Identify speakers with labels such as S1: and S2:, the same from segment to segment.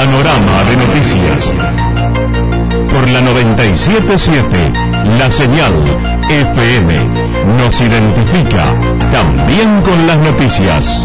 S1: Panorama de noticias. Por la 977, la señal FM nos identifica también con las noticias.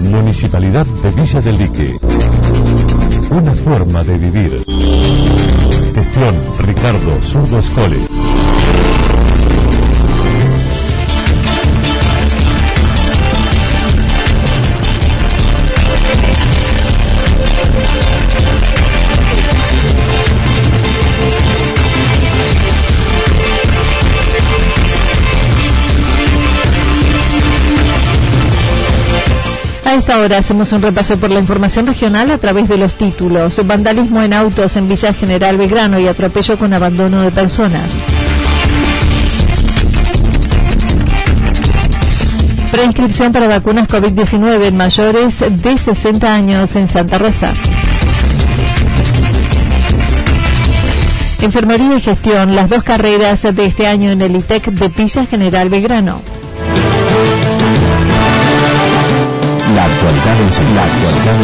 S1: Municipalidad de Villa del Lique. Una forma de vivir. Gestión Ricardo Zurdo Escole.
S2: Esta hora hacemos un repaso por la información regional a través de los títulos. Vandalismo en autos en Villa General Belgrano y atropello con abandono de personas. Preinscripción para vacunas COVID-19 en mayores de 60 años en Santa Rosa. Enfermería y gestión, las dos carreras de este año en el ITEC de Villa General Belgrano.
S1: La actualidad en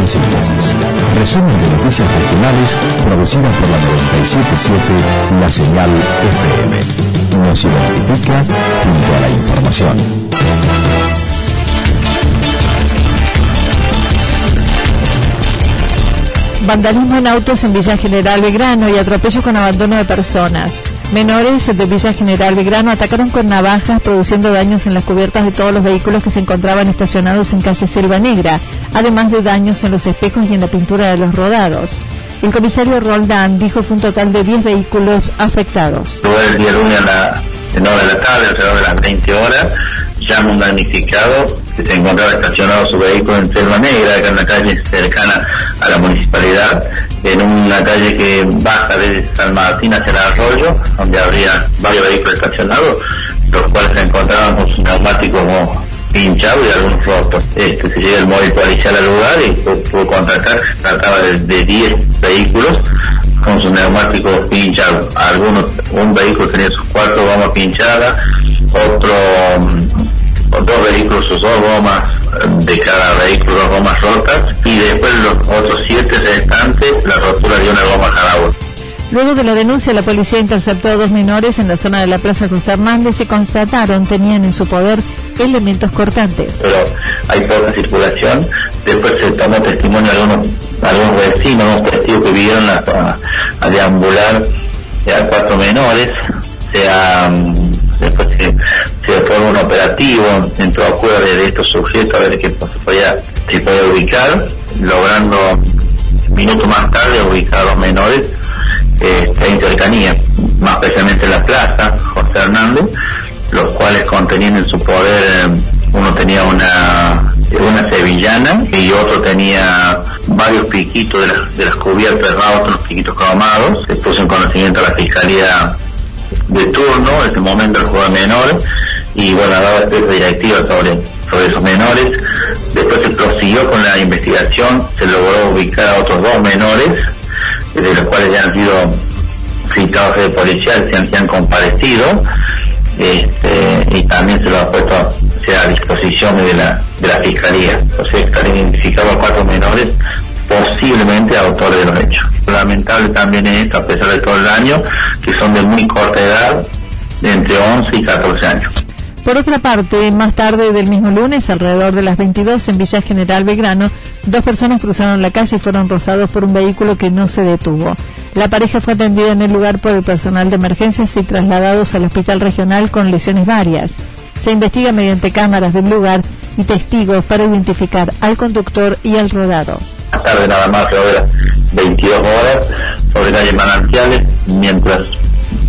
S1: síntesis. Resumen de noticias regionales producida por la 977 La Señal FM. Nos identifica junto a la información.
S2: Vandalismo en autos en Villa General Belgrano y atropello con abandono de personas. Menores de Villa General Belgrano atacaron con navajas produciendo daños en las cubiertas de todos los vehículos que se encontraban estacionados en calle Selva Negra, además de daños en los espejos y en la pintura de los rodados. El comisario Roldán dijo que un total de 10 vehículos afectados.
S3: el día lunes a de la tarde, alrededor de las 20 horas, damnificado se encontraba estacionado su vehículo en Selva Negra, que es una calle cercana a la municipalidad, en una calle que baja desde San Martín hacia el arroyo, donde habría varios vehículos estacionados, los cuales se encontraban con sus neumáticos pinchados y algunos rotos. Este, se llega el móvil policial al lugar y pudo contactar, se trataba de 10 vehículos con sus neumáticos pinchados. Algunos, un vehículo tenía sus cuatro gomas pinchadas, otro dos vehículos, sus dos gomas de cada vehículo, dos gomas rotas, y después los otros siete restantes, la rotura de una goma cada uno.
S2: Luego de la denuncia, la policía interceptó a dos menores en la zona de la Plaza José Hernández y constataron tenían en su poder elementos cortantes.
S3: Pero hay poca circulación. Después se tomó testimonio de algunos, algunos vecinos, unos testigos que vieron a, a deambular a cuatro menores. Se después se, se un operativo, entró a de, estos sujetos a ver qué se podía, se podía ubicar, logrando minutos más tarde ubicar a los menores este, en cercanía, más precisamente en la plaza José Hernández, los cuales contenían en su poder, eh, uno tenía una, una sevillana y otro tenía varios piquitos de las, de las cubiertas unos piquitos cromados, se puso en conocimiento a la Fiscalía de turno, en ese momento el juego de menores, y bueno, daba especie directiva sobre, sobre esos menores. Después se prosiguió con la investigación, se logró ubicar a otros dos menores, de los cuales ya han sido citados de policial, se han, comparecido, este, y también se lo ha puesto a disposición de la, de la fiscalía. Sea, están identificados cuatro menores posiblemente autores de los hechos. Lamentable también es esto, a pesar de todo el daño, que son de muy corta edad, de entre 11 y 14 años.
S2: Por otra parte, más tarde del mismo lunes, alrededor de las 22 en Villa General Belgrano, dos personas cruzaron la calle y fueron rozados por un vehículo que no se detuvo. La pareja fue atendida en el lugar por el personal de emergencias y trasladados al hospital regional con lesiones varias. Se investiga mediante cámaras del lugar y testigos para identificar al conductor y al rodado
S3: tarde nada más, ahora 22 horas, sobre calle Manantiales, mientras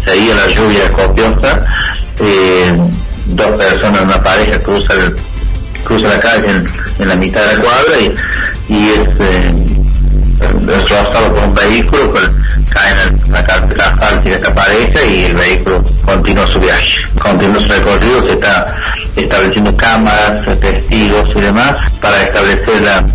S3: seguía la lluvia copiosa, eh, dos personas, una pareja cruzan cruza la calle en, la mitad de la cuadra y, y es eh, por un vehículo, pues, cae en la carretera asfáltica esta pareja y el vehículo continúa su viaje. Continúa su recorrido, se está estableciendo cámaras, testigos y demás para establecer la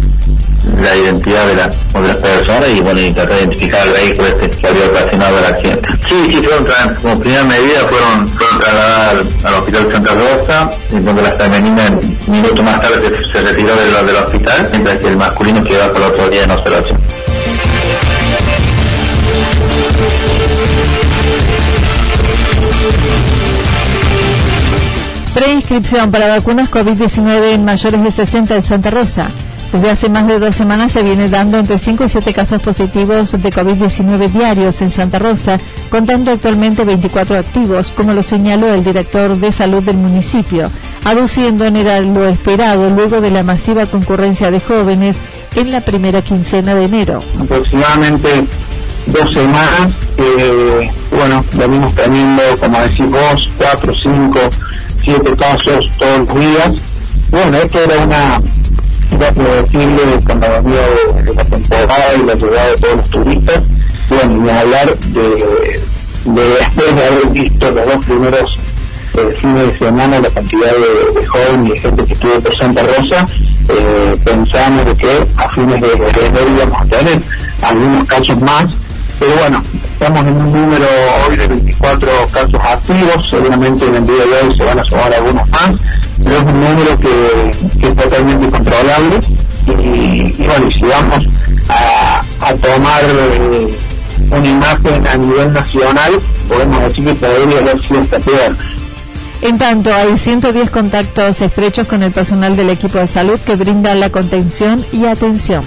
S3: la identidad de la, de las personas y bueno, tratar de identificar el vehículo este que había ocasionado el accidente. Sí, sí, fueron como primera medida fueron, fueron trasladadas al, hospital de Santa Rosa, en donde la femenina minutos más tarde se, retiró del, del, hospital, mientras que el masculino quedó el otro día en observación.
S2: Preinscripción para vacunas COVID-19 en mayores de 60 en Santa Rosa. Desde hace más de dos semanas se viene dando entre 5 y 7 casos positivos de COVID-19 diarios en Santa Rosa, contando actualmente 24 activos, como lo señaló el director de salud del municipio, aduciendo en lo esperado luego de la masiva concurrencia de jóvenes en la primera quincena de enero.
S4: Aproximadamente dos semanas, eh, bueno, venimos teniendo, como decís vos, 4, 5, 7 casos todos los días. Bueno, esto era una ya decirle con la venida de, la temporada y la llegada de todos los turistas, bueno, ni hablar de, después de haber visto los dos primeros eh, fines de semana la cantidad de, jóvenes y de gente que estuvo por Santa Rosa, eh, pensamos de que a fines de, enero íbamos a tener algunos casos más, pero bueno, estamos en un número hoy de 24 casos activos, seguramente en el día de hoy se van a sumar algunos más, pero es un número que, es totalmente controlable y, bueno, si vamos a, tomar eh, una imagen a nivel nacional, podemos decir que podría haber sido hasta.
S2: En tanto, hay 110 contactos estrechos con el personal del equipo de salud que brinda la contención y atención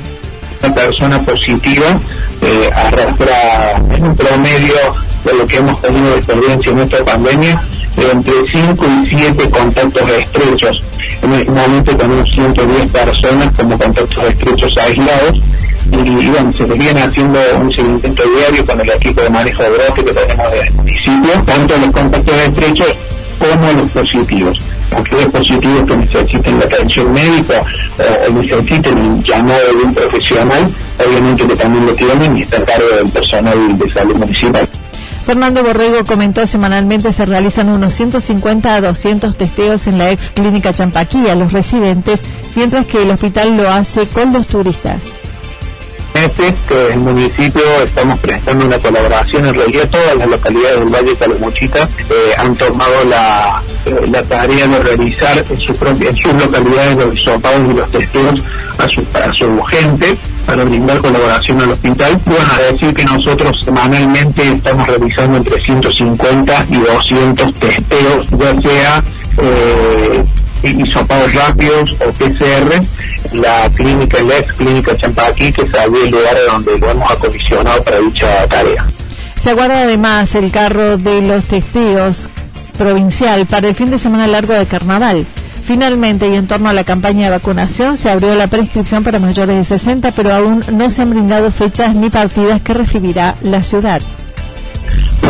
S4: una persona positiva eh, arrastra en un promedio de lo que hemos tenido de experiencia en esta pandemia entre 5 y 7 contactos estrechos. En este momento tenemos 110 personas como contactos estrechos aislados y, bueno, se les viene haciendo un seguimiento diario con el equipo de manejo de brote que tenemos del municipio, tanto los contactos estrechos como los positivos. Aquellos positivos que necesiten la atención médica o, necesiten un llamado de un profesional, obviamente que también lo tienen y está a cargo del personal de salud municipal.
S2: Fernando Borrego comentó semanalmente se realizan unos 150 a 200 testeos en la ex clínica Champaquí a los residentes, mientras que el hospital lo hace con los turistas
S4: meses que el municipio estamos prestando una colaboración, en realidad todas las localidades del Valle de Calamuchita eh, han tomado la, eh, la, tarea de realizar en, su propia, en sus localidades los sopados y los testeos a su, a su gente para brindar colaboración al hospital. Bueno, a decir que nosotros semanalmente estamos realizando entre 150 y 200 testeos, ya sea eh, hisopados rápidos o PCR, la clínica, la ex clínica Champaquí, que es el lugar donde lo hemos acondicionado para dicha tarea.
S2: Se aguarda además el carro de los testigos provincial para el fin de semana largo de carnaval. Finalmente, y en torno a la campaña de vacunación, se abrió la prescripción para mayores de 60, pero aún no se han brindado fechas ni partidas que recibirá la ciudad.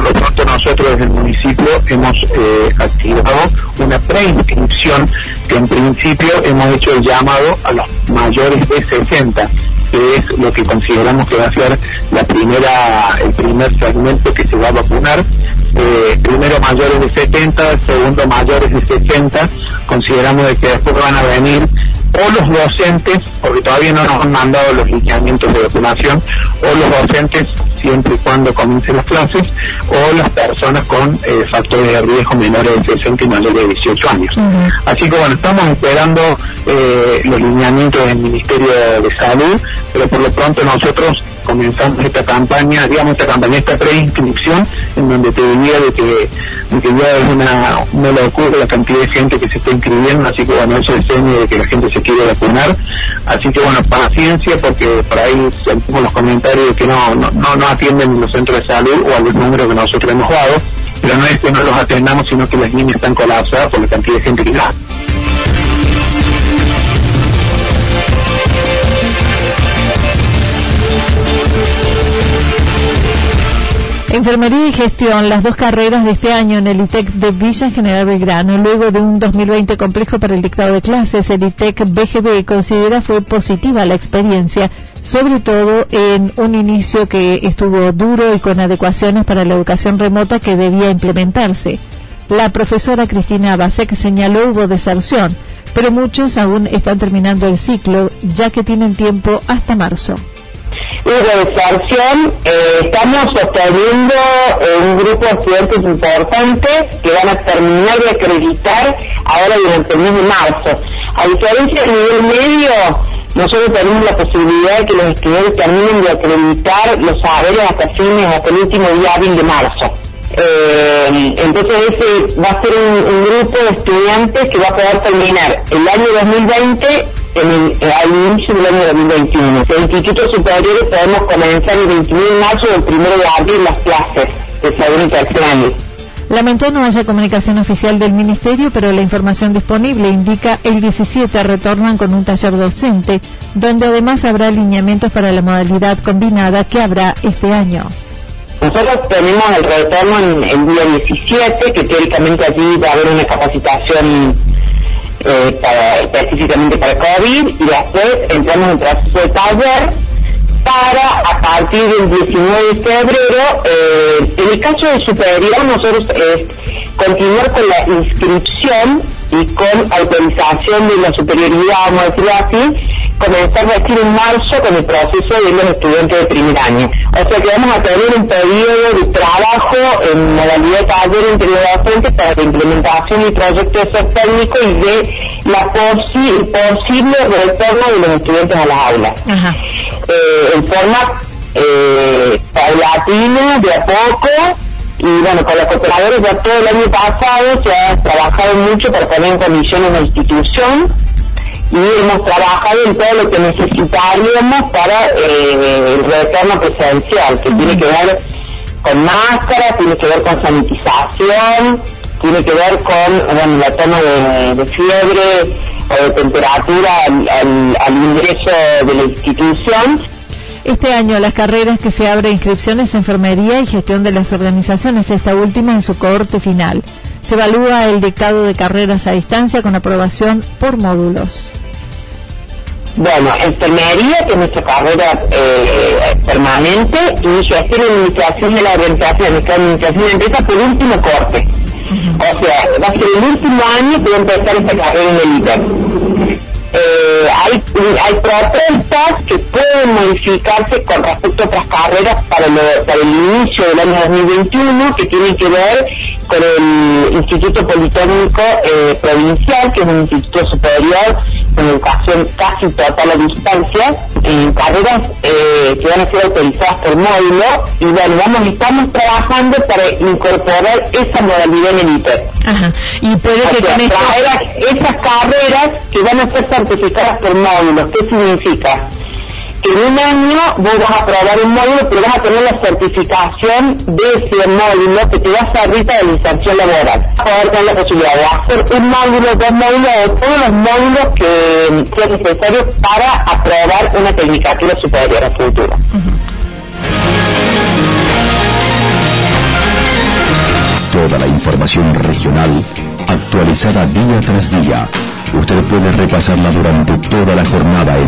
S4: Por lo tanto, nosotros desde el municipio hemos eh, activado una preinscripción que en principio hemos hecho el llamado a los mayores de 60 que es lo que consideramos que va a ser la primera, el primer segmento que se va a vacunar. Eh, primero mayores de 70, segundo mayores de 60, consideramos de que después van a venir o los docentes, porque todavía no nos han mandado los lineamientos de vacunación, o los docentes siempre y cuando comiencen las clases, o las personas con eh, factores de riesgo menores de 60 y mayores de 18 años. Así que bueno, estamos esperando eh, los lineamientos del Ministerio de Salud, pero por lo pronto nosotros comenzamos esta campaña, digamos esta campaña, esta preinscripción, en donde te diría de que, ya es una, una locura la cantidad de gente que se está inscribiendo, así que bueno, eso es señal de que la gente se quiere vacunar, así que bueno, paciencia, porque por ahí sentimos los comentarios de que no, no, no, atienden los centros de salud o a los números que nosotros hemos dado, pero no es que no los atendamos, sino que las líneas están colapsadas por la cantidad de gente que da.
S2: Enfermería y gestión, las dos carreras de este año en el ITEC de Villa General Belgrano. Luego de un 2020 complejo para el dictado de clases, el ITEC BGB considera fue positiva la experiencia, sobre todo en un inicio que estuvo duro y con adecuaciones para la educación remota que debía implementarse. La profesora Cristina Basek señaló hubo deserción, pero muchos aún están terminando el ciclo, ya que tienen tiempo hasta marzo
S5: de deserción, eh, estamos obteniendo un grupo de estudiantes importantes que van a terminar de acreditar ahora durante el mes de marzo. A diferencia del nivel medio, nosotros tenemos la posibilidad de que los estudiantes terminen de acreditar los saberes hasta fines, hasta el último día hábil de marzo. Eh, entonces ese va a ser un, grupo de estudiantes que va a poder terminar el año 2020 en el, eh, al inicio del año 2021. En institutos superiores podemos comenzar el 21 de marzo o el 1 de abril las clases de segundo y tercer año.
S2: Lamentó no haya comunicación oficial del Ministerio, pero la información disponible indica el 17 retornan con un taller docente, donde además habrá alineamientos para la modalidad combinada que habrá este año.
S5: Nosotros tenemos el retorno en el día 17, que teóricamente allí va a haber una capacitación eh, para, específicamente para COVID y después entramos en proceso de taller para a partir del 19 de febrero, eh, en el caso de superior nosotros eh, continuar con la inscripción y con autorización de la superioridad, vamos a decirlo así, comenzar decir en marzo con el proceso de los estudiantes de primer año. O sea que vamos a tener un periodo de trabajo en modalidad de taller entre los docentes para la implementación y proyecto de técnico y de la posible retorno de los estudiantes a las aulas. Eh, en forma eh, paulatina, de a poco, y bueno, con los cooperadores ya todo el año pasado se ha trabajado mucho para poner en condiciones la institución y hemos trabajado en todo lo que necesitaríamos para eh, el retorno presencial, que tiene que ver con máscara, tiene que ver con sanitización, tiene que ver con bueno, la de, fiebre o de temperatura al, al ingreso de la institución.
S2: Este año las carreras que se abre inscripciones enfermería y gestión de las organizaciones, esta última en su cohorte final. Se evalúa el dictado de carreras a distancia con aprobación por módulos.
S5: Bueno, enfermería, que es nuestra carrera eh, permanente, y gestión y administración de la orientación, nuestra administración de empresa por último corte. O sea, va a ser el último año que voy a empezar esta carrera en el ITER. Eh, hay, hay propuestas que pueden modificarse con respecto a otras carreras para, para el inicio del año 2021 que tienen que ver con el Instituto Politécnico eh, Provincial, que es un instituto superior con educación casi total a distancia, en carreras eh, que van a ser autorizadas por módulo, y bueno, vamos, estamos trabajando para incorporar esa modalidad en el ITER.
S2: Ajá. Y puede que
S5: con esas carreras que van a ser certificadas por módulos, ¿qué significa? En un año vos vas a probar un módulo, pero vas a tener la certificación de ese módulo que te va a servir para la inserción laboral. Vas a tener la posibilidad de hacer un módulo, dos módulos o todos los módulos que sean necesarios para aprobar una tecnicatura superior a futuro.
S1: Toda la información regional actualizada día tras día. Usted puede repasarla durante toda la jornada en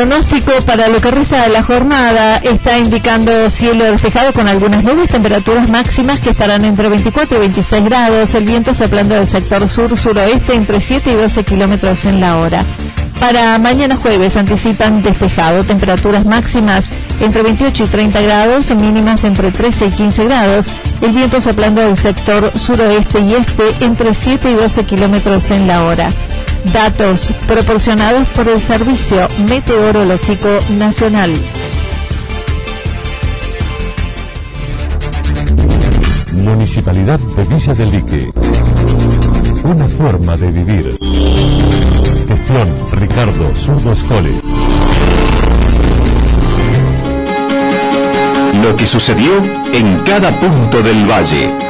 S2: Pronóstico para lo que resta de la jornada está indicando cielo despejado con algunas nubes, temperaturas máximas que estarán entre 24 y 26 grados, el viento soplando del sector sur-suroeste entre 7 y 12 kilómetros en la hora. Para mañana jueves anticipan despejado, temperaturas máximas entre 28 y 30 grados, mínimas entre 13 y 15 grados, el viento soplando del sector suroeste y este entre 7 y 12 kilómetros en la hora. Datos proporcionados por el Servicio Meteorológico Nacional.
S1: Municipalidad de Villa del Lique. Una forma de vivir. Gestión Ricardo Zurdo Escole. Lo que sucedió en cada punto del valle.